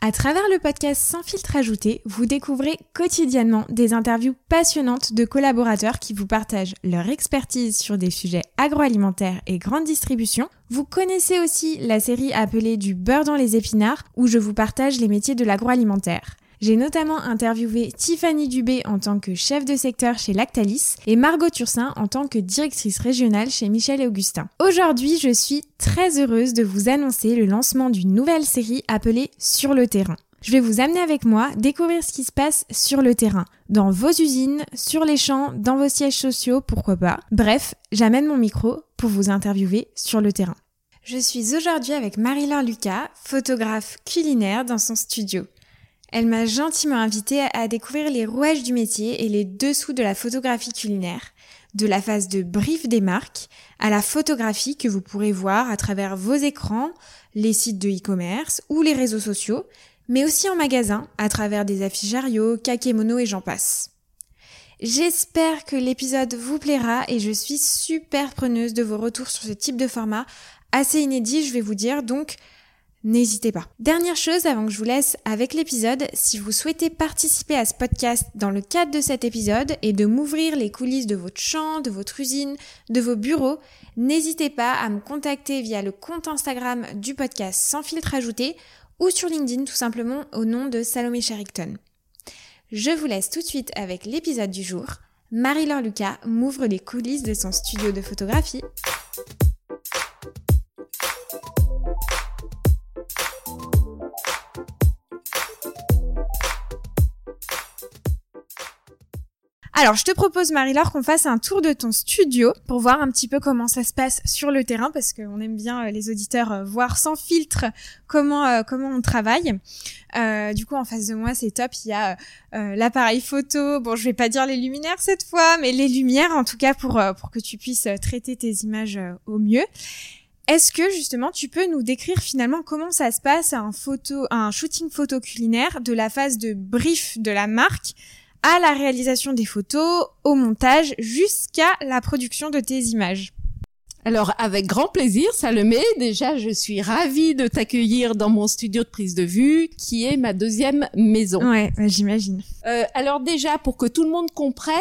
À travers le podcast Sans filtre ajouté, vous découvrez quotidiennement des interviews passionnantes de collaborateurs qui vous partagent leur expertise sur des sujets agroalimentaires et grande distribution. Vous connaissez aussi la série appelée Du beurre dans les épinards où je vous partage les métiers de l'agroalimentaire. J'ai notamment interviewé Tiffany Dubé en tant que chef de secteur chez Lactalis et Margot Turcin en tant que directrice régionale chez Michel et Augustin. Aujourd'hui, je suis très heureuse de vous annoncer le lancement d'une nouvelle série appelée Sur le terrain. Je vais vous amener avec moi découvrir ce qui se passe sur le terrain, dans vos usines, sur les champs, dans vos sièges sociaux, pourquoi pas. Bref, j'amène mon micro pour vous interviewer sur le terrain. Je suis aujourd'hui avec Marie-Laure Lucas, photographe culinaire dans son studio. Elle m'a gentiment invitée à découvrir les rouages du métier et les dessous de la photographie culinaire, de la phase de brief des marques à la photographie que vous pourrez voir à travers vos écrans, les sites de e-commerce ou les réseaux sociaux, mais aussi en magasin à travers des affiches Ario, Kakemono et j'en passe. J'espère que l'épisode vous plaira et je suis super preneuse de vos retours sur ce type de format assez inédit, je vais vous dire, donc n'hésitez pas. Dernière chose avant que je vous laisse avec l'épisode, si vous souhaitez participer à ce podcast dans le cadre de cet épisode et de m'ouvrir les coulisses de votre champ, de votre usine, de vos bureaux, n'hésitez pas à me contacter via le compte Instagram du podcast sans filtre ajouté ou sur LinkedIn tout simplement au nom de Salomé Sherrington. Je vous laisse tout de suite avec l'épisode du jour. Marie-Laure Lucas m'ouvre les coulisses de son studio de photographie. Alors, je te propose, Marie-Laure, qu'on fasse un tour de ton studio pour voir un petit peu comment ça se passe sur le terrain, parce qu'on aime bien euh, les auditeurs euh, voir sans filtre comment euh, comment on travaille. du coup, en face de moi, c'est top. Il y a l'appareil photo. Bon, je vais pas dire les luminaires cette fois, mais les lumières, en tout cas, pour pour que tu puisses traiter tes images au mieux. Est-ce que justement tu peux nous décrire finalement comment ça se passe un photo, un shooting photo culinaire de la phase de brief de la marque à la réalisation des photos, au montage, jusqu'à la production de tes images. Alors, avec grand plaisir, Salomé. Déjà, je suis ravie de t'accueillir dans mon studio de prise de vue, qui est ma deuxième maison. Ouais, j'imagine. Euh, alors déjà, pour que tout le monde comprenne,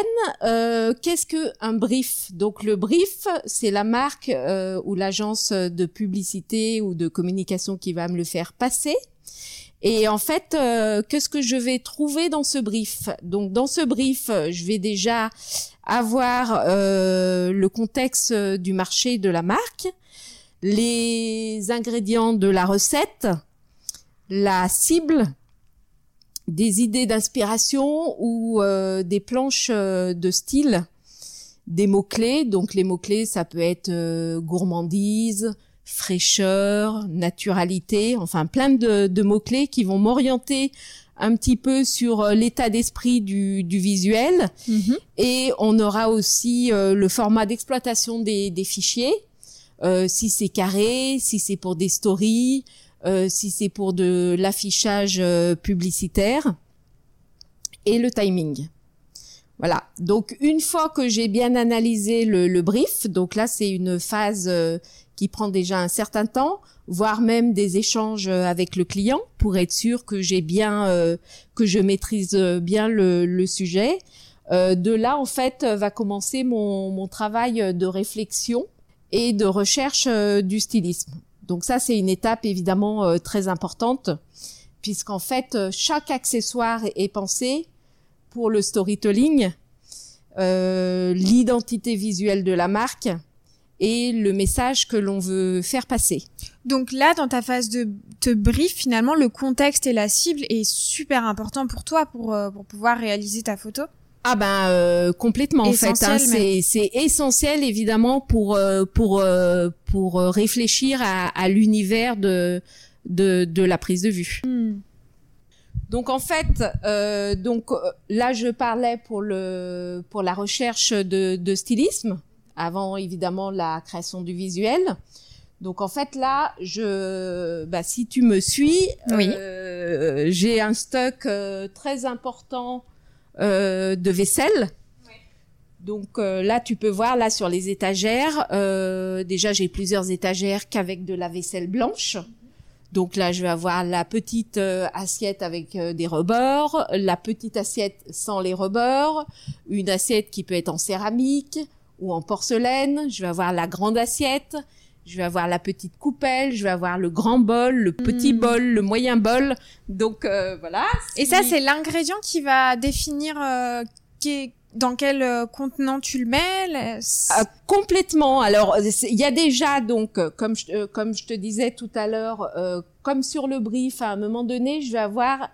euh, qu'est-ce que un brief? Donc, le brief, c'est la marque euh, ou l'agence de publicité ou de communication qui va me le faire passer. Et en fait, euh, qu'est-ce que je vais trouver dans ce brief? Donc dans ce brief, je vais déjà avoir euh, le contexte du marché de la marque, les ingrédients de la recette, la cible, des idées d'inspiration ou euh, des planches de style, des mots-clés. Donc les mots-clés, ça peut être gourmandise, fraîcheur, naturalité, enfin plein de, mots-clés qui vont m'orienter un petit peu sur euh, l'état d'esprit du, visuel. Mhm. Et on aura aussi euh, le format d'exploitation des, fichiers, euh, si c'est carré, si c'est pour des stories, si c'est pour de l'affichage publicitaire, et le timing. Voilà. Donc une fois que j'ai bien analysé le, le, brief, donc là c'est une phase qui prend déjà un certain temps, voire même des échanges euh, avec le client pour être sûr que j'ai bien, euh, que je maîtrise euh, bien le, sujet. de là, en fait, va commencer mon, mon travail de réflexion et de recherche du stylisme. Donc ça, c'est une étape évidemment très importante, puisqu'en fait, chaque accessoire est pensé pour le storytelling, l'identité visuelle de la marque, et le message que l'on veut faire passer. Donc là, dans ta phase de te brief, finalement, le contexte et la cible est super important pour toi pour, euh, pour pouvoir réaliser ta photo. Ah ben euh, complètement en fait, hein. c'est essentiel évidemment pour euh, pour pour réfléchir à, à l'univers de, de de la prise de vue. Hmm. Donc en fait, donc là je parlais pour le pour la recherche de, de stylisme avant évidemment la création du visuel. Donc en fait là, je, bah, si tu me suis, euh, j'ai un stock euh, très important euh, de vaisselle. Donc là, tu peux voir là sur les étagères. déjà, j'ai plusieurs étagères qu'avec de la vaisselle blanche. Donc là, je vais avoir la petite euh, assiette avec euh, des rebords, la petite assiette sans les rebords, une assiette qui peut être en céramique ou en porcelaine. Je vais avoir la grande assiette, je vais avoir la petite coupelle, je vais avoir le grand bol, le petit Mm. bol, le moyen bol. Donc euh, voilà. Et ça, c'est l'ingrédient qui va définir euh, qui- dans quel euh, contenant tu le mets. Ah, complètement. Alors, il y a déjà donc, euh, comme je, euh, comme je te disais tout à l'heure, euh, comme sur le brief, à un moment donné, je vais avoir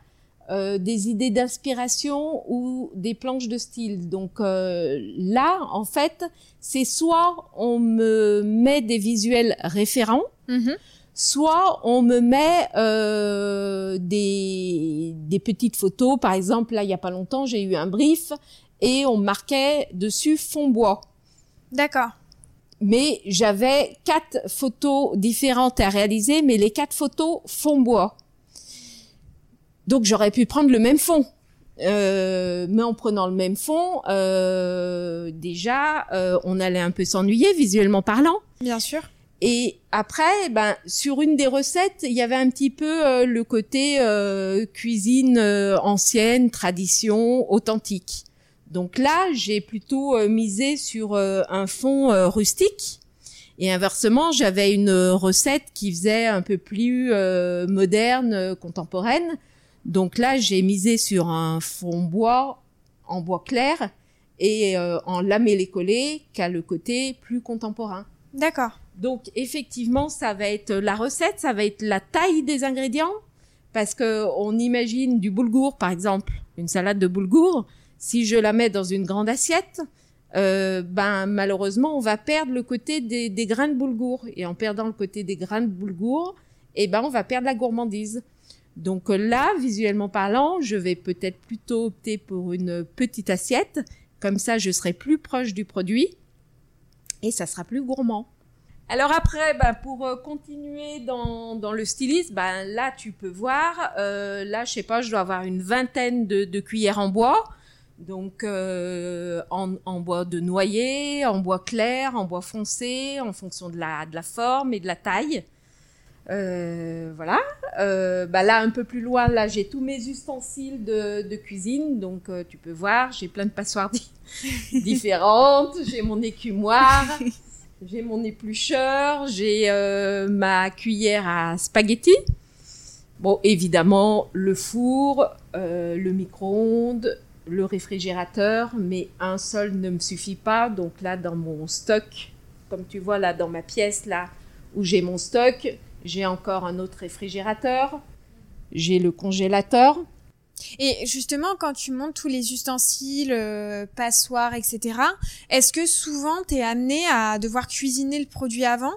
euh, des idées d'inspiration ou des planches de style. Donc euh, là, en fait, c'est soit on me met des visuels référents, Mhm. soit on me met euh, des, des petites photos. Par exemple, là, il y a pas longtemps, j'ai eu un brief et on marquait dessus fond bois D'accord. mais j'avais quatre photos différentes à réaliser, mais les quatre photos fond bois. Donc j'aurais pu prendre le même fond. Euh, mais en prenant le même fond, euh, déjà, euh, on allait un peu s'ennuyer visuellement parlant. Bien sûr. Et après, ben, sur une des recettes, il y avait un petit peu euh, le côté euh, cuisine euh, ancienne, tradition, authentique. Donc là, j'ai plutôt euh, misé sur euh, un fond euh, rustique. Et inversement, j'avais une recette qui faisait un peu plus euh, moderne, contemporaine. Donc là, j'ai misé sur un fond bois en bois clair et euh, en lamellé collé qui a le côté plus contemporain. D'accord. Donc effectivement, ça va être la recette, ça va être la taille des ingrédients, parce que on imagine du boulgour, par exemple, une salade de boulgour. Si je la mets dans une grande assiette, euh, ben malheureusement, on va perdre le côté des, des grains de boulgour, et en perdant le côté des grains de boulgour, eh ben on va perdre la gourmandise. Donc euh, là, visuellement parlant, je vais peut-être plutôt opter pour une petite assiette, comme ça, je serai plus proche du produit, et ça sera plus gourmand. Alors après, bah, pour euh, continuer dans, le stylisme, bah, là tu peux voir, euh, là je sais pas, je dois avoir une vingtaine de, cuillères en bois, donc en, bois de noyer, en bois clair, en bois foncé, en fonction de la forme et de la taille. Euh, voilà. Euh, bah là un peu plus loin, là j'ai tous mes ustensiles de, de cuisine, donc euh, tu peux voir, j'ai plein de passoires di- différentes, j'ai mon écumoire. J'ai mon éplucheur, j'ai ma cuillère à spaghetti. Bon, évidemment, le four, le micro-ondes, le réfrigérateur, mais un seul ne me suffit pas. Donc là, dans mon stock, comme tu vois là dans ma pièce là où j'ai mon stock, j'ai encore un autre réfrigérateur, j'ai le congélateur. Et justement, quand tu montes tous les ustensiles, euh, passoires, etc., est-ce que souvent tu es amené à devoir cuisiner le produit avant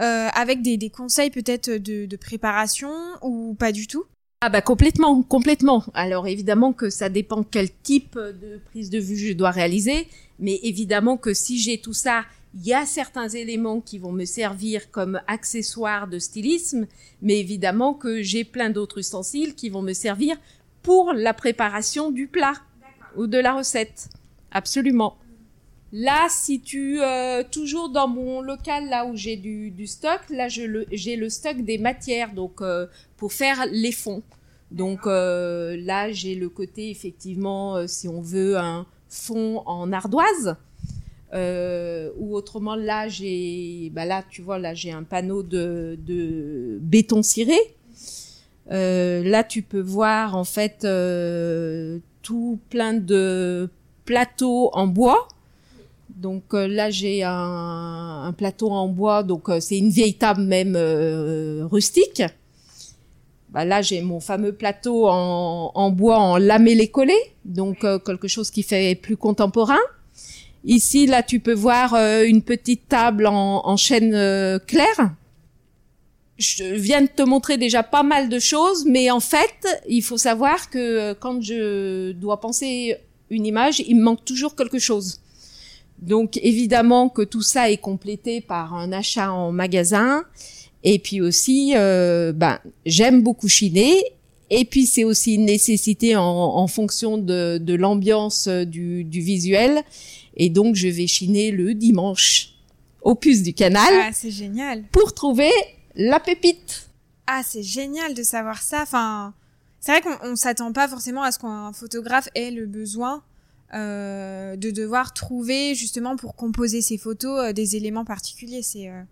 euh, avec des, des conseils peut-être de, de préparation ou pas du tout? Ah bah complètement, complètement. Alors évidemment que ça dépend quel type de prise de vue je dois réaliser, mais évidemment que si j'ai tout ça, il y a certains éléments qui vont me servir comme accessoires de stylisme, mais évidemment que j'ai plein d'autres ustensiles qui vont me servir pour la préparation du plat ou de la recette. Absolument. Là, si tu euh, toujours dans mon local là où j'ai du, du stock, là le- j'ai le stock des matières donc euh, pour faire les fonds. Donc euh, là j'ai le côté effectivement si on veut un fond en ardoise euh, ou autrement là j'ai bah là tu vois là j'ai un panneau de, béton ciré. Euh, là tu peux voir en fait euh, tout plein de plateaux en bois. Donc euh, là j'ai un, plateau en bois, donc c'est une vieille table même rustique. Bah, là j'ai mon fameux plateau en, bois en lamellé collé, donc quelque chose qui fait plus contemporain. Ici là tu peux voir euh, une petite table en, en chêne euh, clair. Je viens de te montrer déjà pas mal de choses, mais en fait il faut savoir que euh, quand je dois penser une image, il me manque toujours quelque chose. Donc évidemment que tout ça est complété par un achat en magasin. Et puis aussi, ben, j'aime beaucoup chiner. Et puis c'est aussi une nécessité en, fonction de, l'ambiance du visuel. Et donc je vais chiner le dimanche au puce du canal Ah, c'est génial. pour trouver la pépite. Ah, c'est génial de savoir ça. Enfin, c'est vrai qu'on on s'attend pas forcément à ce qu'un photographe ait le besoin euh, de devoir trouver justement pour composer ses photos euh, des éléments particuliers. C'est euh,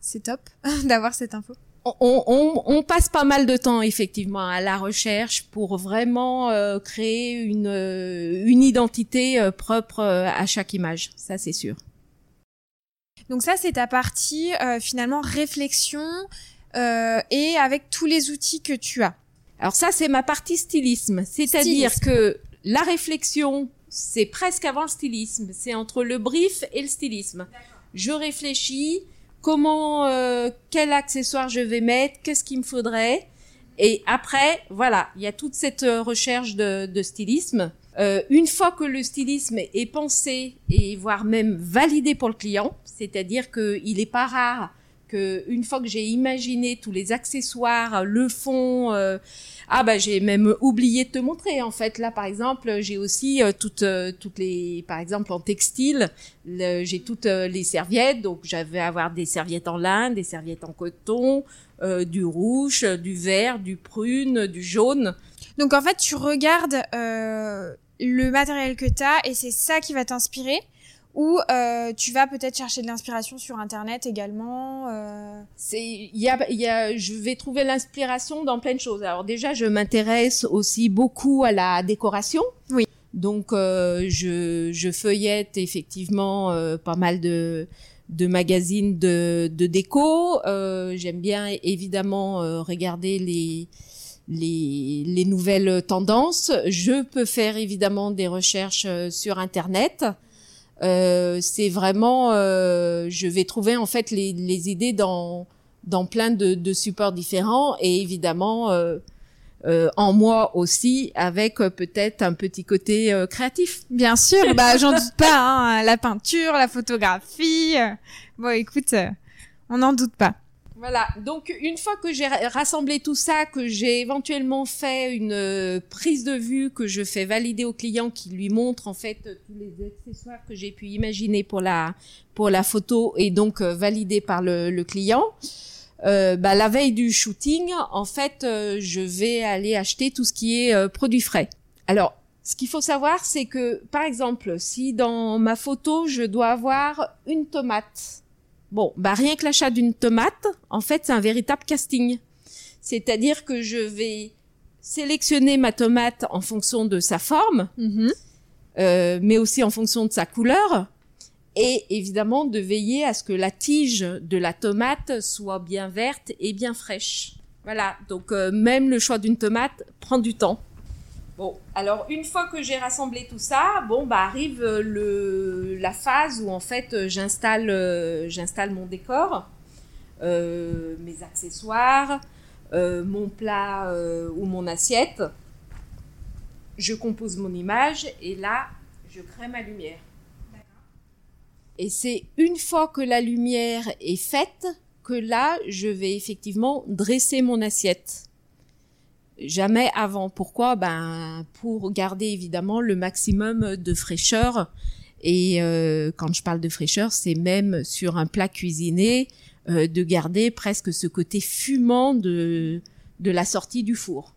c'est top d'avoir cette info. On, on, on, passe pas mal de temps effectivement à la recherche pour vraiment euh, créer une, euh, une identité propre à chaque image, ça c'est sûr. Donc ça c'est ta partie finalement réflexion et avec tous les outils que tu as. Alors ça c'est ma partie stylisme, c'est-à-dire que la réflexion, c'est presque avant le stylisme. C'est entre le brief et le stylisme. Je réfléchis comment, euh, quel accessoire je vais mettre, qu'est-ce qu'il me faudrait. Et après, voilà, il y a toute cette euh, recherche de, de stylisme. Euh, une fois que le stylisme est pensé et voire même validé pour le client, c'est-à-dire qu'il n'est pas rare que une fois que j'ai imaginé tous les accessoires, le fond, euh, ah bah j'ai même oublié de te montrer en fait. Là par exemple j'ai aussi euh, toutes euh, toutes les par exemple en textile j'ai toutes euh, les serviettes. Donc j'avais avoir des serviettes en lin, des serviettes en coton, du rouge, du vert, du prune, du jaune. Donc en fait tu regardes le matériel que tu as et c'est ça qui va t'inspirer ou euh, tu vas peut-être chercher de l'inspiration sur internet également. Euh... C'est, il y a, y a, je vais trouver l'inspiration dans plein de choses. Alors déjà, je m'intéresse aussi beaucoup à la décoration. Oui. Donc euh, je, je feuillette effectivement euh, pas mal de de magazines de, de déco. Euh, j'aime bien évidemment euh, regarder les les, les nouvelles tendances. Je peux faire évidemment des recherches sur Internet. Euh, c'est vraiment, euh, je vais trouver en fait les, les idées dans dans plein de, de, supports différents et évidemment euh, euh en moi aussi avec euh, peut-être un petit côté créatif. Bien sûr, bah j'en doute pas. Hein, la peinture, la photographie. Bon, écoute, on n'en doute pas. Voilà, donc une fois que j'ai rassemblé tout ça, que j'ai éventuellement fait une euh, prise de vue, que je fais valider au client qui lui montre en fait tous les accessoires que j'ai pu imaginer pour la pour la photo et donc euh, validé par le, le client. Euh, bah, la veille du shooting, en fait, euh, je vais aller acheter tout ce qui est produit frais. Alors, ce qu'il faut savoir, c'est que, par exemple, si dans ma photo, je dois avoir une tomate, Bon, bah rien que l'achat d'une tomate, en fait, c'est un véritable casting. C'est-à-dire que je vais sélectionner ma tomate en fonction de sa forme, mm-hmm. euh, mais aussi en fonction de sa couleur, et évidemment de veiller à ce que la tige de la tomate soit bien verte et bien fraîche. Voilà, donc euh, même le choix d'une tomate prend du temps. Bon, alors une fois que j'ai rassemblé tout ça, bon bah arrive euh, le la phase où en fait euh, j'installe euh, j'installe mon décor, euh, mes accessoires, euh, mon plat ou mon assiette. Je compose mon image et là je crée ma lumière. Et c'est une fois que la lumière est faite que là je vais effectivement dresser mon assiette jamais avant. Pourquoi? Ben pour garder évidemment le maximum de fraîcheur. Et euh, quand je parle de fraîcheur, c'est même sur un plat cuisiné euh, de garder presque ce côté fumant de de la sortie du four.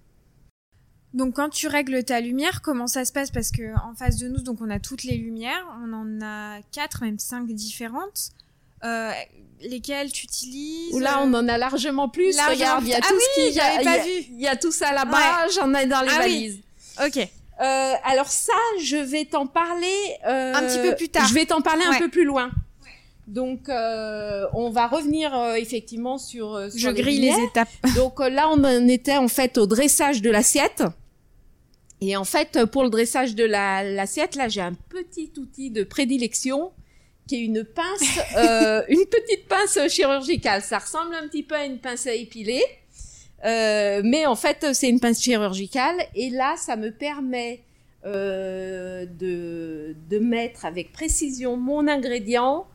Donc quand tu règles ta lumière, comment ça se passe? Parce que en face de nous, donc on a toutes les lumières, on en a quatre, même cinq différentes. Euh, lesquelles tu utilises Là, on en a largement plus. Largement Regarde, il y a plus. tout Ah ce oui, qui, il y pas vu. Il y a tout ça là-bas. J'en ai dans les Ah oui. valises. Ok. Euh, alors ça, je vais t'en parler euh, Un petit peu plus tard. Je vais t'en parler Ouais. un peu plus loin. Donc, euh, on va revenir euh, effectivement sur. euh, sur Je les grille les étapes. Donc euh, là, on en était en fait au dressage de l'assiette. Et en fait, pour le dressage de la- l'assiette, là, j'ai un petit outil de prédilection qui est une pince, euh, une petite pince chirurgicale. Ça ressemble un petit peu à une pince à épiler, euh, mais en fait, c'est une pince chirurgicale. Et là, ça me permet euh, de, mettre avec précision mon ingrédient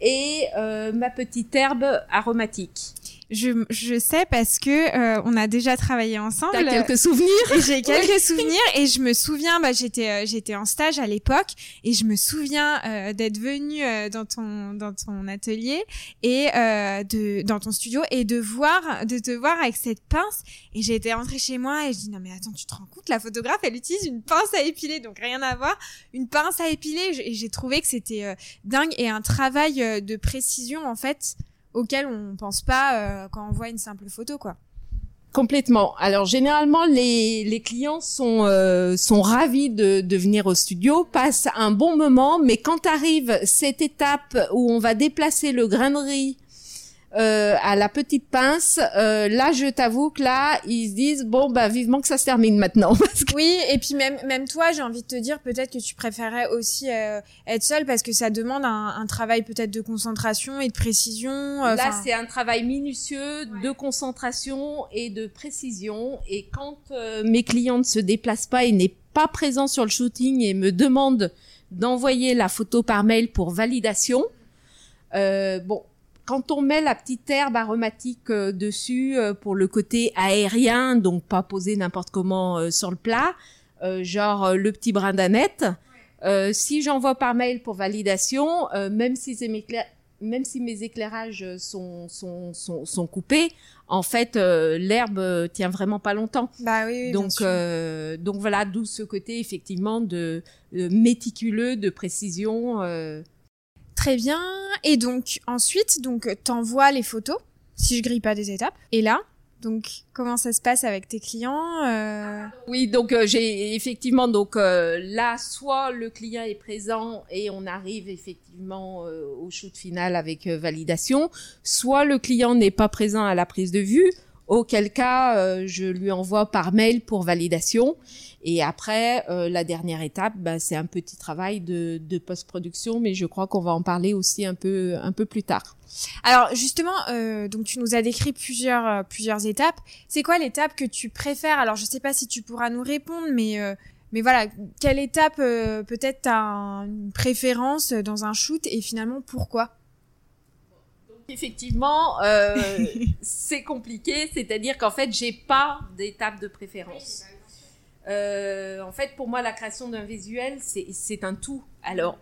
et ma petite herbe aromatique. Je, je sais parce que euh, on a déjà travaillé ensemble. T'as quelques souvenirs? J'ai quelques souvenirs et je me souviens, bah, j'étais euh, j'étais en stage à l'époque et je me souviens euh, d'être venue dans ton dans ton atelier et de dans ton studio et de voir de te voir avec cette pince et j'ai été rentrée chez moi et je dis non mais attends tu te rends compte? La photographe elle utilise une pince à épiler donc rien à voir. Une pince à épiler et j'ai trouvé que c'était dingue et un travail de précision en fait auquel on pense pas euh, quand on voit une simple photo, quoi. Complètement. Alors généralement les, les clients sont euh, sont ravis de, de venir au studio, passent un bon moment, mais quand arrive cette étape où on va déplacer le grain euh, à la petite pince, euh, là, je t'avoue que là, ils se disent bon bah vivement que ça se termine maintenant. Oui, et puis même même toi, j'ai envie de te dire peut-être que tu préférerais aussi euh, être seule parce que ça demande un, un travail peut-être de concentration et de précision. Euh, là, c'est un travail minutieux de concentration et de précision. Et quand mes clients ne se déplacent pas et n'est pas présent sur le shooting et me demandent d'envoyer la photo par mail pour validation, bon quand on met la petite herbe aromatique euh, dessus euh, pour le côté aérien, donc pas posé n'importe comment euh, sur le plat, genre le petit brin d'aneth, si j'envoie par mail pour validation, même si mes même si mes éclairages sont, sont, sont, sont coupés, en fait, l'herbe tient vraiment pas longtemps. Bah oui, donc, donc voilà, d'où ce côté effectivement de, de méticuleux, de précision. Très bien. Et donc ensuite, donc t'envoies les photos si je grille pas des étapes. Et là, donc comment ça se passe avec tes clients euh... Oui, donc euh, j'ai effectivement donc euh, là soit le client est présent et on arrive effectivement au shoot final avec validation, soit le client n'est pas présent à la prise de vue auquel cas je lui envoie par mail pour validation et après, euh, la dernière étape, bah, c'est un petit travail de, de post-production, mais je crois qu'on va en parler aussi un peu, un peu plus tard. Alors justement, euh, donc tu nous as décrit plusieurs, euh, plusieurs étapes. C'est quoi l'étape que tu préfères? Alors je sais pas si tu pourras nous répondre, mais euh, mais voilà, quelle étape peut-être tu as une préférence dans un shoot et finalement pourquoi? Effectivement, euh, c'est compliqué, c'est-à-dire qu'en fait, j'ai pas d'étape de préférence. Euh, en fait, pour moi, la création d'un visuel, c'est un tout. Alors,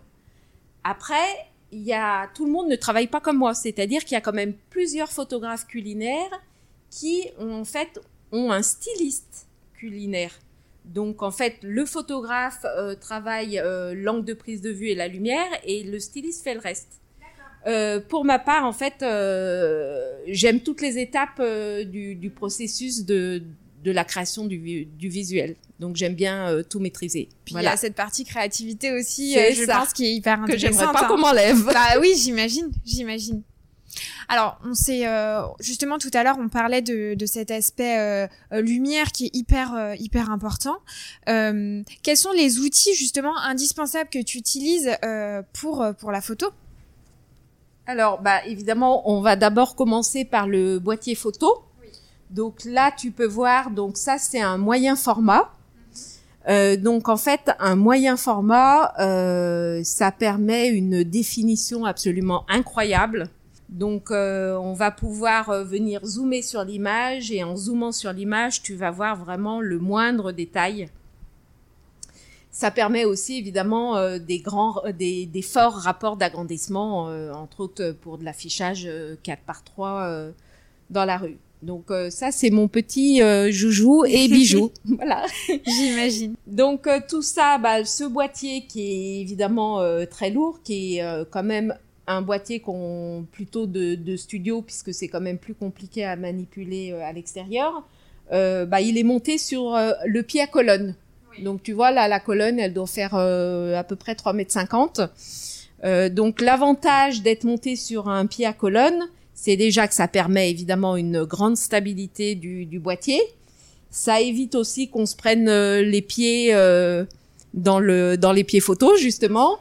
après, il y a, tout le monde ne travaille pas comme moi. C'est-à-dire qu'il y a quand même plusieurs photographes culinaires qui, en fait, ont un styliste culinaire. Donc, en fait, le photographe euh, travaille l'angle de prise de vue et la lumière et le styliste fait le reste. Euh, pour ma part, en fait, euh, j'aime toutes les étapes euh, du, du, processus de, de la création du, du visuel. Donc j'aime bien euh, tout maîtriser. Puis voilà. il y a cette partie créativité aussi, je pense, qui est hyper intéressante. Que j'aimerais pas hein. qu'on m'enlève. Bah oui, j'imagine, j'imagine. Alors, on euh, justement tout à l'heure, on parlait de, de cet aspect lumière qui est hyper hyper important. Euh, quels sont les outils justement indispensables que tu utilises pour pour la photo? Alors, bah évidemment, on va d'abord commencer par le boîtier photo. Donc là, tu peux voir, donc ça c'est un moyen format. Euh, donc en fait, un moyen format, euh, ça permet une définition absolument incroyable. Donc euh, on va pouvoir euh, venir zoomer sur l'image et en zoomant sur l'image, tu vas voir vraiment le moindre détail. Ça permet aussi évidemment euh, des grands, des, des, forts rapports d'agrandissement, entre autres pour de l'affichage 4 par 3 dans la rue. Donc euh, ça c'est mon petit euh, joujou et bijou, voilà. J'imagine. Donc euh, tout ça, bah, ce boîtier qui est évidemment très lourd, qui est quand même un boîtier qu'on plutôt de, de, studio puisque c'est quand même plus compliqué à manipuler à l'extérieur. bah il est monté sur le pied à colonne. Donc tu vois là la colonne elle doit faire à peu près 3 mètres 50. donc l'avantage d'être monté sur un pied à colonne, c'est déjà que ça permet évidemment une grande stabilité du, du boîtier. Ça évite aussi qu'on se prenne euh, les pieds euh, dans le dans les pieds photos justement.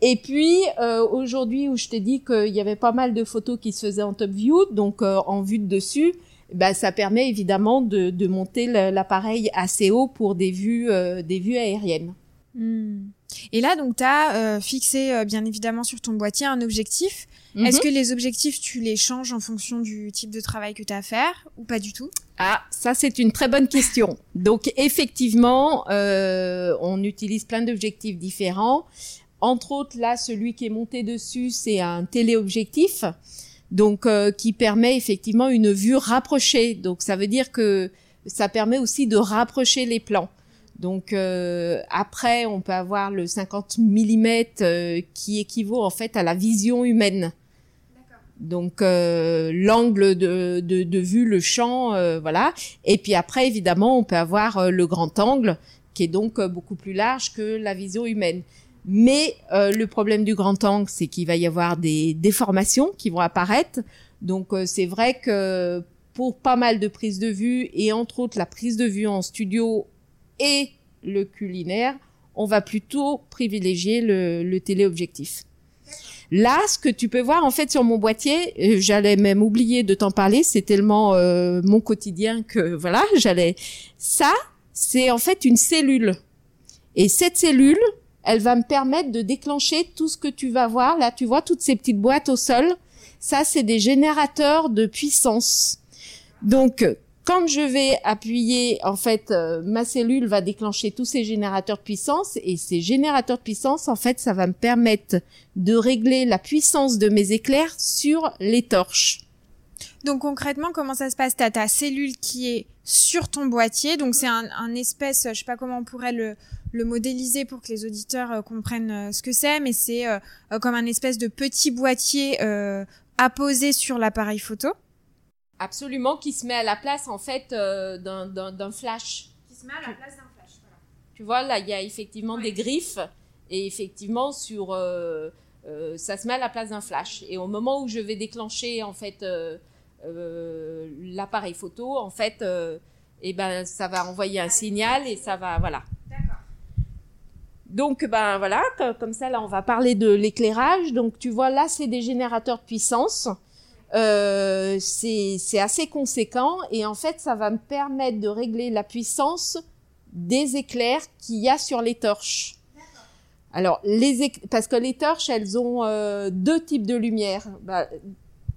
Et puis euh, aujourd'hui où je t'ai dit qu'il y avait pas mal de photos qui se faisaient en top view, donc euh, en vue de dessus, bah, ça permet évidemment de, de monter l'appareil assez haut pour des vues des vues aériennes. Hmm. Et là, donc, tu as fixé, bien évidemment, sur ton boîtier un objectif. Est-ce Mhm. que les objectifs, tu les changes en fonction du type de travail que tu as à faire ou pas du tout? Ah, ça c'est une très bonne question. Donc effectivement, euh, on utilise plein d'objectifs différents. Entre autres, là, celui qui est monté dessus, c'est un téléobjectif, donc euh, qui permet effectivement une vue rapprochée. Donc ça veut dire que ça permet aussi de rapprocher les plans. Donc euh, après, on peut avoir le 50 mm qui équivaut en fait à la vision humaine. Donc euh, l'angle de, de, de vue, le champ, euh, voilà. Et puis après, évidemment, on peut avoir euh, le grand angle, qui est donc euh, beaucoup plus large que la vision humaine. Mais euh, le problème du grand angle, c'est qu'il va y avoir des déformations qui vont apparaître. Donc euh, c'est vrai que pour pas mal de prises de vue, et entre autres la prise de vue en studio et le culinaire, on va plutôt privilégier le, le téléobjectif. Là, ce que tu peux voir en fait sur mon boîtier, euh, j'allais même oublier de t'en parler, c'est tellement euh, mon quotidien que voilà, j'allais. Ça, c'est en fait une cellule. Et cette cellule, elle va me permettre de déclencher tout ce que tu vas voir. Là, tu vois toutes ces petites boîtes au sol. Ça, c'est des générateurs de puissance. Donc, quand je vais appuyer, en fait, euh, ma cellule va déclencher tous ces générateurs de puissance et ces générateurs de puissance, en fait, ça va me permettre de régler la puissance de mes éclairs sur les torches. Donc concrètement, comment ça se passe? T'as ta cellule qui est sur ton boîtier, donc c'est un, un espèce, je sais pas comment on pourrait le, le modéliser pour que les auditeurs euh, comprennent euh, ce que c'est, mais c'est euh, comme un espèce de petit boîtier apposé sur l'appareil photo. Absolument, qui se met à la place, en fait, d'un- flash. Qui se met à la place d'un flash. Tu vois, là, il y a effectivement des griffes et effectivement sur euh, ça se met à la place d'un flash. Et au moment où je vais déclencher en fait euh, euh, l'appareil photo, en fait, eh ben ça va envoyer un signal et ça va voilà. Donc ben voilà, co- comme ça là on va parler de l'éclairage. Donc tu vois là c'est des générateurs de puissance. Euh, c'est assez conséquent et en fait ça va me permettre de régler la puissance des éclairs qu'il y a sur les torches. Alors les parce que les torches elles ont euh, deux types de lumière. Bah,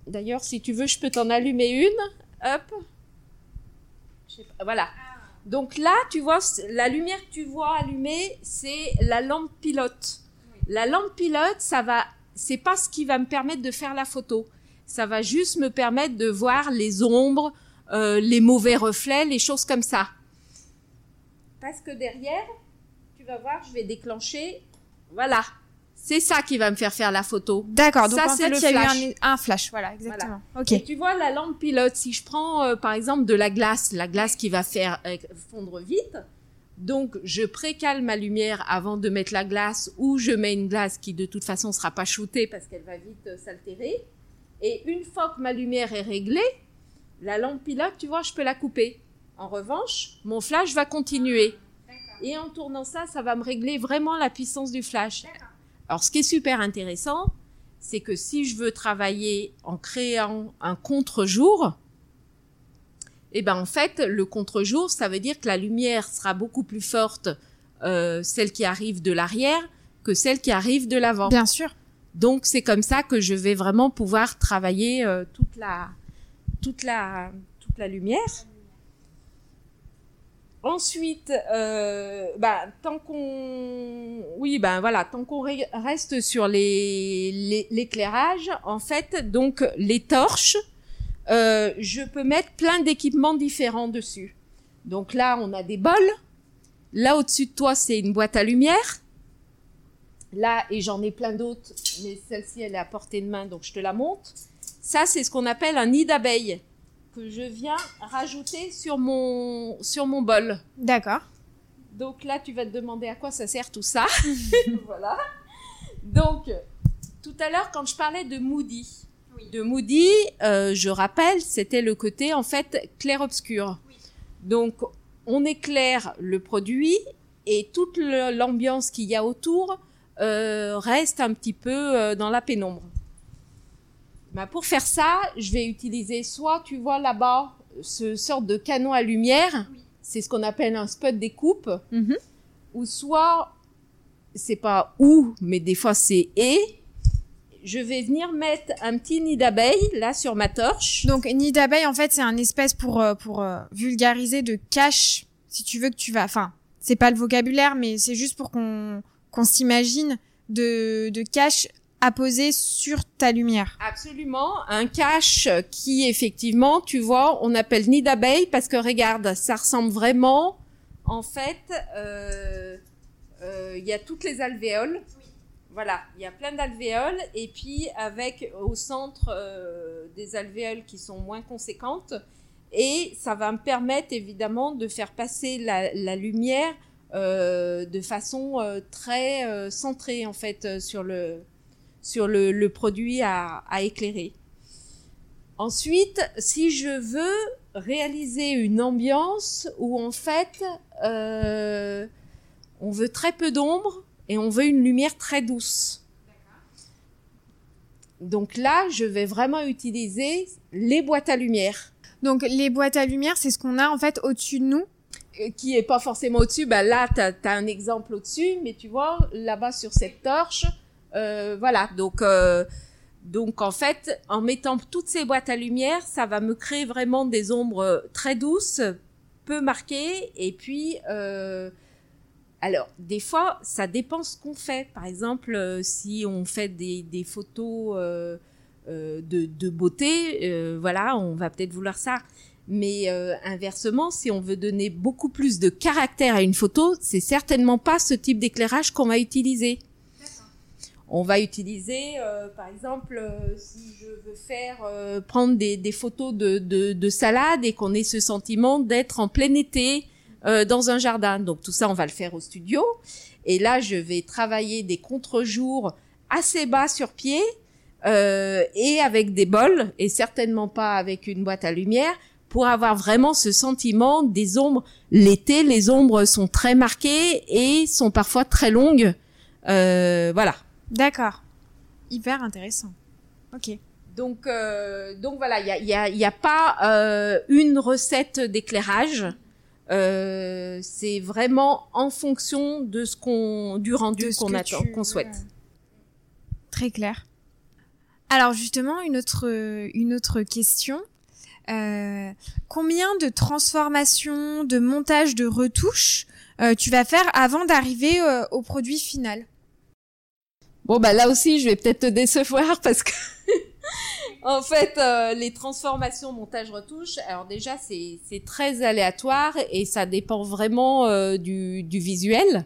D'ailleurs si tu veux je peux t'en allumer une. Hop. Voilà. Donc là, tu vois, la lumière que tu vois allumée, c'est la lampe pilote. La lampe pilote, ça va, c'est pas ce qui va me permettre de faire la photo. Ça va juste me permettre de voir les ombres, euh, les mauvais reflets, les choses comme ça. Parce que derrière, tu vas voir, je vais déclencher. Voilà. C'est ça qui va me faire faire la photo. D'accord, donc Ça, en c'est fait, le il y a flash. eu un, un flash, voilà, exactement. Ok. tu vois la lampe pilote, si je prends euh, par exemple de la glace, la glace qui va faire euh, fondre vite, donc je précale ma lumière avant de mettre la glace ou je mets une glace qui de toute façon sera pas shootée parce qu'elle va vite euh, s'altérer. Et une fois que ma lumière est réglée, la lampe pilote, tu vois, je peux la couper. En revanche, mon flash va continuer. Et en tournant ça, ça va me régler vraiment la puissance du flash. Alors, ce qui est super intéressant, c'est que si je veux travailler en créant un contre-jour, eh ben en fait, le contre-jour, ça veut dire que la lumière sera beaucoup plus forte, euh, celle qui arrive de l'arrière, que celle qui arrive de l'avant. Bien sûr. Donc c'est comme ça que je vais vraiment pouvoir travailler euh, toute la toute la toute la lumière. Ensuite, euh, bah, tant qu'on, oui, ben voilà, tant qu'on re- reste sur l'éclairage, en fait, donc les torches, euh, je peux mettre plein d'équipements différents dessus. Donc là, on a des bols. Là, au-dessus de toi, c'est une boîte à lumière. Là, et j'en ai plein d'autres, mais celle-ci, elle est à portée de main, donc je te la montre. Ça, c'est ce qu'on appelle un nid d'abeille que je viens rajouter sur mon, sur mon bol. D'accord. Donc là, tu vas te demander à quoi ça sert tout ça. voilà. Donc, tout à l'heure, quand je parlais de Moody, de Moody, euh, je rappelle, c'était le côté en fait clair-obscur. Donc, on éclaire le produit et toute l'ambiance qu'il y a autour euh, reste un petit peu euh, dans la pénombre. Bah, pour faire ça, je vais utiliser soit, tu vois là-bas, ce sorte de canon à lumière, c'est ce qu'on appelle un spot découpe, Mhm. ou soit c'est pas ou, mais des fois c'est et. Je vais venir mettre un petit nid d'abeille là sur ma torche. Donc nid d'abeille, en fait, c'est un espèce pour euh, pour euh, vulgariser de cache. Si tu veux que tu vas, enfin, c'est pas le vocabulaire, mais c'est juste pour qu'on qu'on s'imagine de de cache poser sur ta lumière. Absolument, un cache qui effectivement, tu vois, on appelle nid d'abeille parce que regarde, ça ressemble vraiment, en fait, euh, euh, il y a toutes les alvéoles. Voilà, il y a plein d'alvéoles et puis avec au centre euh, des alvéoles qui sont moins conséquentes et ça va me permettre évidemment de faire passer la, lumière de façon très centrée en fait sur le sur le, le produit à, à, éclairer. Ensuite, si je veux réaliser une ambiance où en fait on veut très peu d'ombre et on veut une lumière très douce. Donc là, je vais vraiment utiliser les boîtes à lumière. Donc les boîtes à lumière, c'est ce qu'on a en fait au-dessus de nous qui est pas forcément au-dessus, ben là, tu as, un exemple au-dessus, mais tu vois, là-bas sur cette torche, euh, voilà. Donc, euh, donc en fait, en mettant toutes ces boîtes à lumière, ça va me créer vraiment des ombres très douces, peu marquées, et puis, euh, alors, des fois, ça dépend ce qu'on fait. Par exemple, euh, si on fait des, photos euh, euh, de, beauté, voilà, on va peut-être vouloir ça. Mais euh, inversement, si on veut donner beaucoup plus de caractère à une photo, c'est certainement pas ce type d'éclairage qu'on va utiliser. On va utiliser, euh, par exemple, euh, si je veux faire euh, prendre des, des photos de, de, de, salade et qu'on ait ce sentiment d'être en plein été euh, dans un jardin. Donc tout ça, on va le faire au studio. Et là, je vais travailler des contre-jours assez bas sur pied et avec des bols et certainement pas avec une boîte à lumière pour avoir vraiment ce sentiment des ombres. L'été, les ombres sont très marquées et sont parfois très longues. Euh, voilà. D'accord. Hyper intéressant. Ok. Donc, euh, donc voilà, il y a, y, a, y a, pas euh, une recette d'éclairage. Euh, c'est vraiment en fonction de ce qu'on, du rendu qu'on attend, qu'on souhaite. Très clair. Alors justement, une autre, une autre question. Euh, combien de transformations, de montage, de retouches euh, tu vas faire avant d'arriver euh, au produit final? Bon bah là aussi je vais peut-être te décevoir parce que en fait euh, les transformations, montage, retouche, alors déjà c'est très aléatoire et ça dépend vraiment euh, du, du visuel.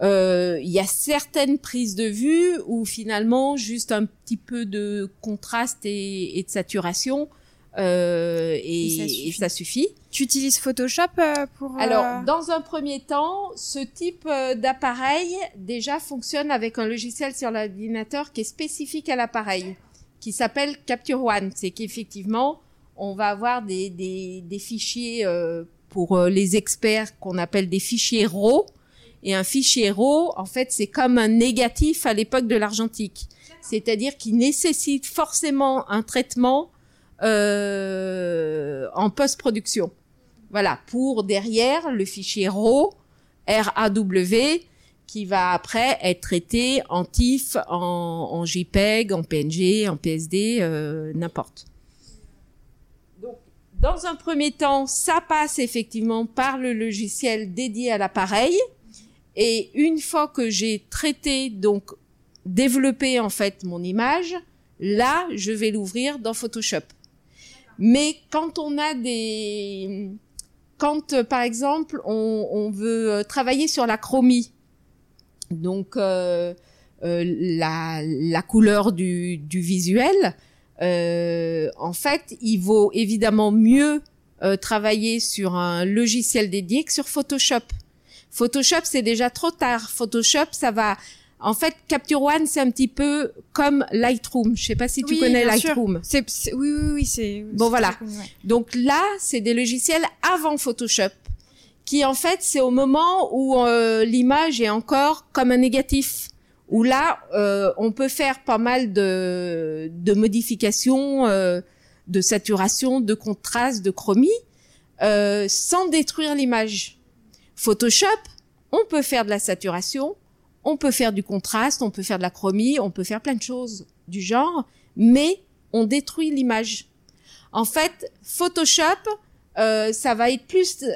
Il y a certaines prises de vue où finalement juste un petit peu de contraste et, et de saturation euh, et, et, ça suffit. Tu utilises Photoshop euh, pour euh... Alors, dans un premier temps, ce type euh, d'appareil déjà fonctionne avec un logiciel sur l'ordinateur qui est spécifique à l'appareil, qui s'appelle Capture One. C'est qu'effectivement, on va avoir des, des, des fichiers euh, pour les experts qu'on appelle des fichiers RAW. Et un fichier RAW, en fait, c'est comme un négatif à l'époque de l'argentique. C'est-à-dire qu'il nécessite forcément un traitement euh, en post-production. Voilà, pour derrière le fichier RAW, R-A-W, qui va après être traité en TIFF, en, JPEG, en PNG, en PSD, euh, n'importe. Donc, dans un premier temps, ça passe effectivement par le logiciel dédié à l'appareil. Et une fois que j'ai traité, donc développé en fait mon image, là, je vais l'ouvrir dans Photoshop. Mais quand on a des, quand euh, par exemple on, on, veut euh, travailler sur la chromie, donc euh, euh, la, la, couleur du, du visuel, euh, en fait, il vaut évidemment mieux travailler sur un logiciel dédié que sur Photoshop. Photoshop, c'est déjà trop tard. Photoshop, ça va en fait, Capture One, c'est un petit peu comme Lightroom. Je sais pas si tu oui, connais Lightroom. C'est, oui, oui, oui, c'est. Bon, voilà. Ouais. Donc là, c'est des logiciels avant Photoshop, qui en fait, c'est au moment où euh, l'image est encore comme un négatif, où là, euh, on peut faire pas mal de, de modifications, euh, de saturation, de contraste, de chromie, sans détruire l'image. Photoshop, on peut faire de la saturation, on peut faire du contraste, on peut faire de la chromie, on peut faire plein de choses du genre, mais on détruit l'image. En fait, Photoshop, euh, ça va être plus, euh,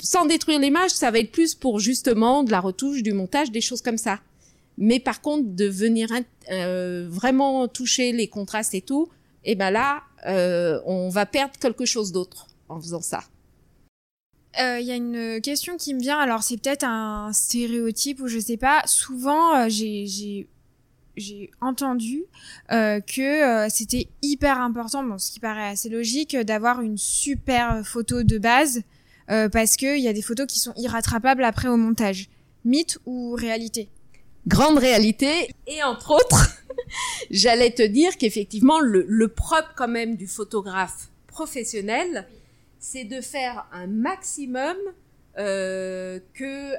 sans détruire l'image, ça va être plus pour justement de la retouche, du montage, des choses comme ça. Mais par contre, de venir euh, vraiment toucher les contrastes et tout, et eh ben là, on va perdre quelque chose d'autre en faisant ça. Il y a une question qui me vient. Alors c'est peut-être un stéréotype ou je sais pas. Souvent, j'ai j'ai entendu euh, que euh, c'était hyper important, bon, ce qui paraît assez logique, d'avoir une super photo de base euh, parce qu'il y a des photos qui sont irrattrapables après au montage. Mythe ou réalité? Grande réalité. Et entre autres, j'allais te dire qu'effectivement, le, le propre quand même du photographe professionnel, c'est de faire un maximum euh, que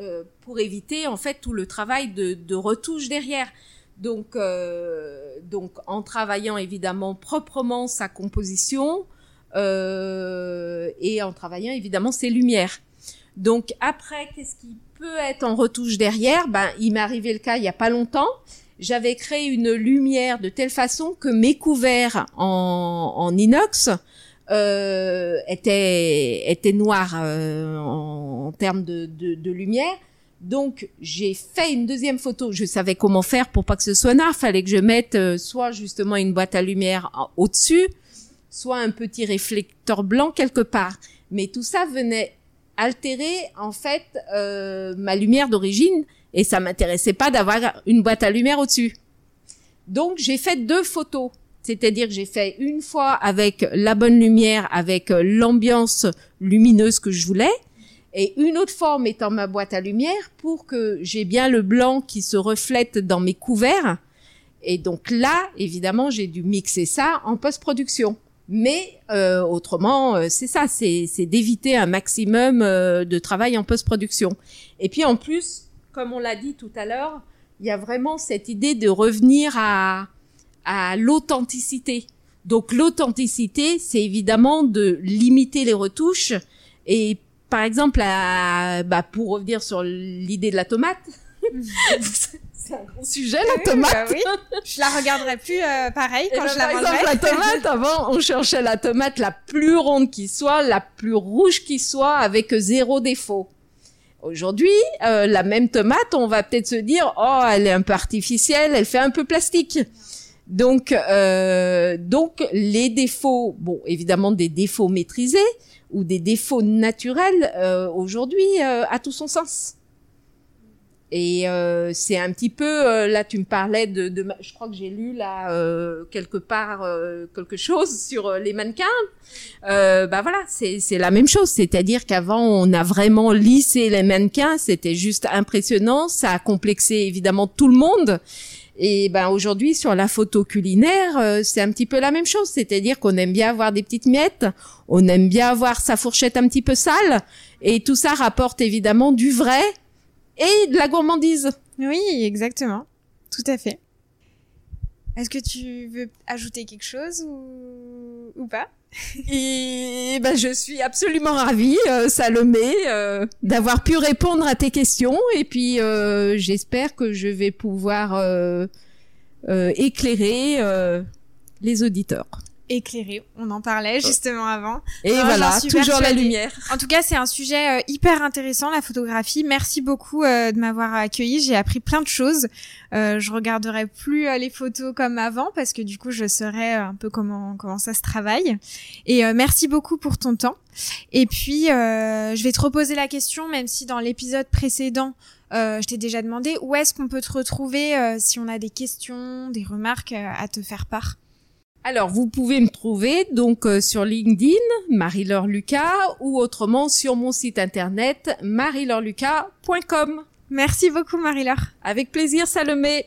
euh, pour éviter en fait tout le travail de, retouche derrière. Donc, euh, donc en travaillant évidemment proprement sa composition et en travaillant évidemment ses lumières. Donc après, qu'est-ce qui peut être en retouche derrière? Ben, il m'est arrivé le cas il y a pas longtemps. J'avais créé une lumière de telle façon que mes couverts en inox euh, étaient, étaient noirs euh, en, en, termes de, de, de lumière donc j'ai fait une deuxième photo. Je savais comment faire pour pas que ce soit noir. Fallait que je mette euh, soit justement une boîte à lumière au-dessus, soit un petit réflecteur blanc quelque part. Mais tout ça venait altérer en fait euh, ma lumière d'origine et ça m'intéressait pas d'avoir une boîte à lumière au-dessus. Donc j'ai fait deux photos. C'est-à-dire que j'ai fait une fois avec la bonne lumière, avec l'ambiance lumineuse que je voulais, et une autre forme étant ma boîte à lumière pour que j'ai bien le blanc qui se reflète dans mes couverts. Et donc là, évidemment, j'ai dû mixer ça en post-production. Mais euh, autrement, euh, c'est ça, c'est d'éviter un maximum euh, de travail en post-production. Et puis en plus, comme on l'a dit tout à l'heure, il y a vraiment cette idée de revenir à, à l'authenticité. Donc l'authenticité, c'est évidemment de limiter les retouches et par exemple, bah, pour revenir sur l'idée de la tomate, c'est un grand sujet la tomate. Bah oui. Je la regarderai plus euh, pareil quand ben, je la Par exemple, la tomate, avant, on cherchait la tomate la plus ronde qui soit, la plus rouge qui soit, avec zéro défaut. Aujourd'hui, euh, la même tomate, on va peut-être se dire, oh, elle est un peu artificielle, elle fait un peu plastique. Donc, euh, donc les défauts, bon, évidemment des défauts maîtrisés, ou des défauts naturels euh, aujourd'hui euh, a tout son sens. Et euh, c'est un petit peu là tu me parlais de, de je crois que j'ai lu là quelque part quelque chose sur les mannequins. bah voilà, c'est c'est la même chose, c'est-à-dire qu'avant on a vraiment lissé les mannequins, c'était juste impressionnant, ça a complexé évidemment tout le monde. Et ben aujourd'hui sur la photo culinaire, euh, c'est un petit peu la même chose, c'est-à-dire qu'on aime bien avoir des petites miettes, on aime bien avoir sa fourchette un petit peu sale, et tout ça rapporte évidemment du vrai et de la gourmandise. Oui, exactement, tout à fait. Est-ce que tu veux ajouter quelque chose ou, ou pas? Et ben, je suis absolument ravie, euh, Salomé, euh, d'avoir pu répondre à tes questions. Et puis, euh, j'espère que je vais pouvoir éclairer les auditeurs éclairé. On en parlait justement avant. Et voilà, toujours la lumière. En tout cas, c'est un sujet euh, hyper intéressant, la photographie. Merci beaucoup euh, de m'avoir accueilli. J'ai appris plein de choses. Euh, je regarderai plus les photos comme avant parce que du coup, je saurais un peu comment comment ça se travaille. Et merci beaucoup pour ton temps. Et puis, je vais te reposer la question, même si dans l'épisode précédent, je t'ai déjà demandé où est-ce qu'on peut te retrouver si on a des questions, des remarques à te faire part? Alors, vous pouvez me trouver donc euh, sur LinkedIn, Marie-Laure Lucas, ou autrement sur mon site internet marilorlucas.com. Merci beaucoup Marie-Laure. Avec plaisir Salomé.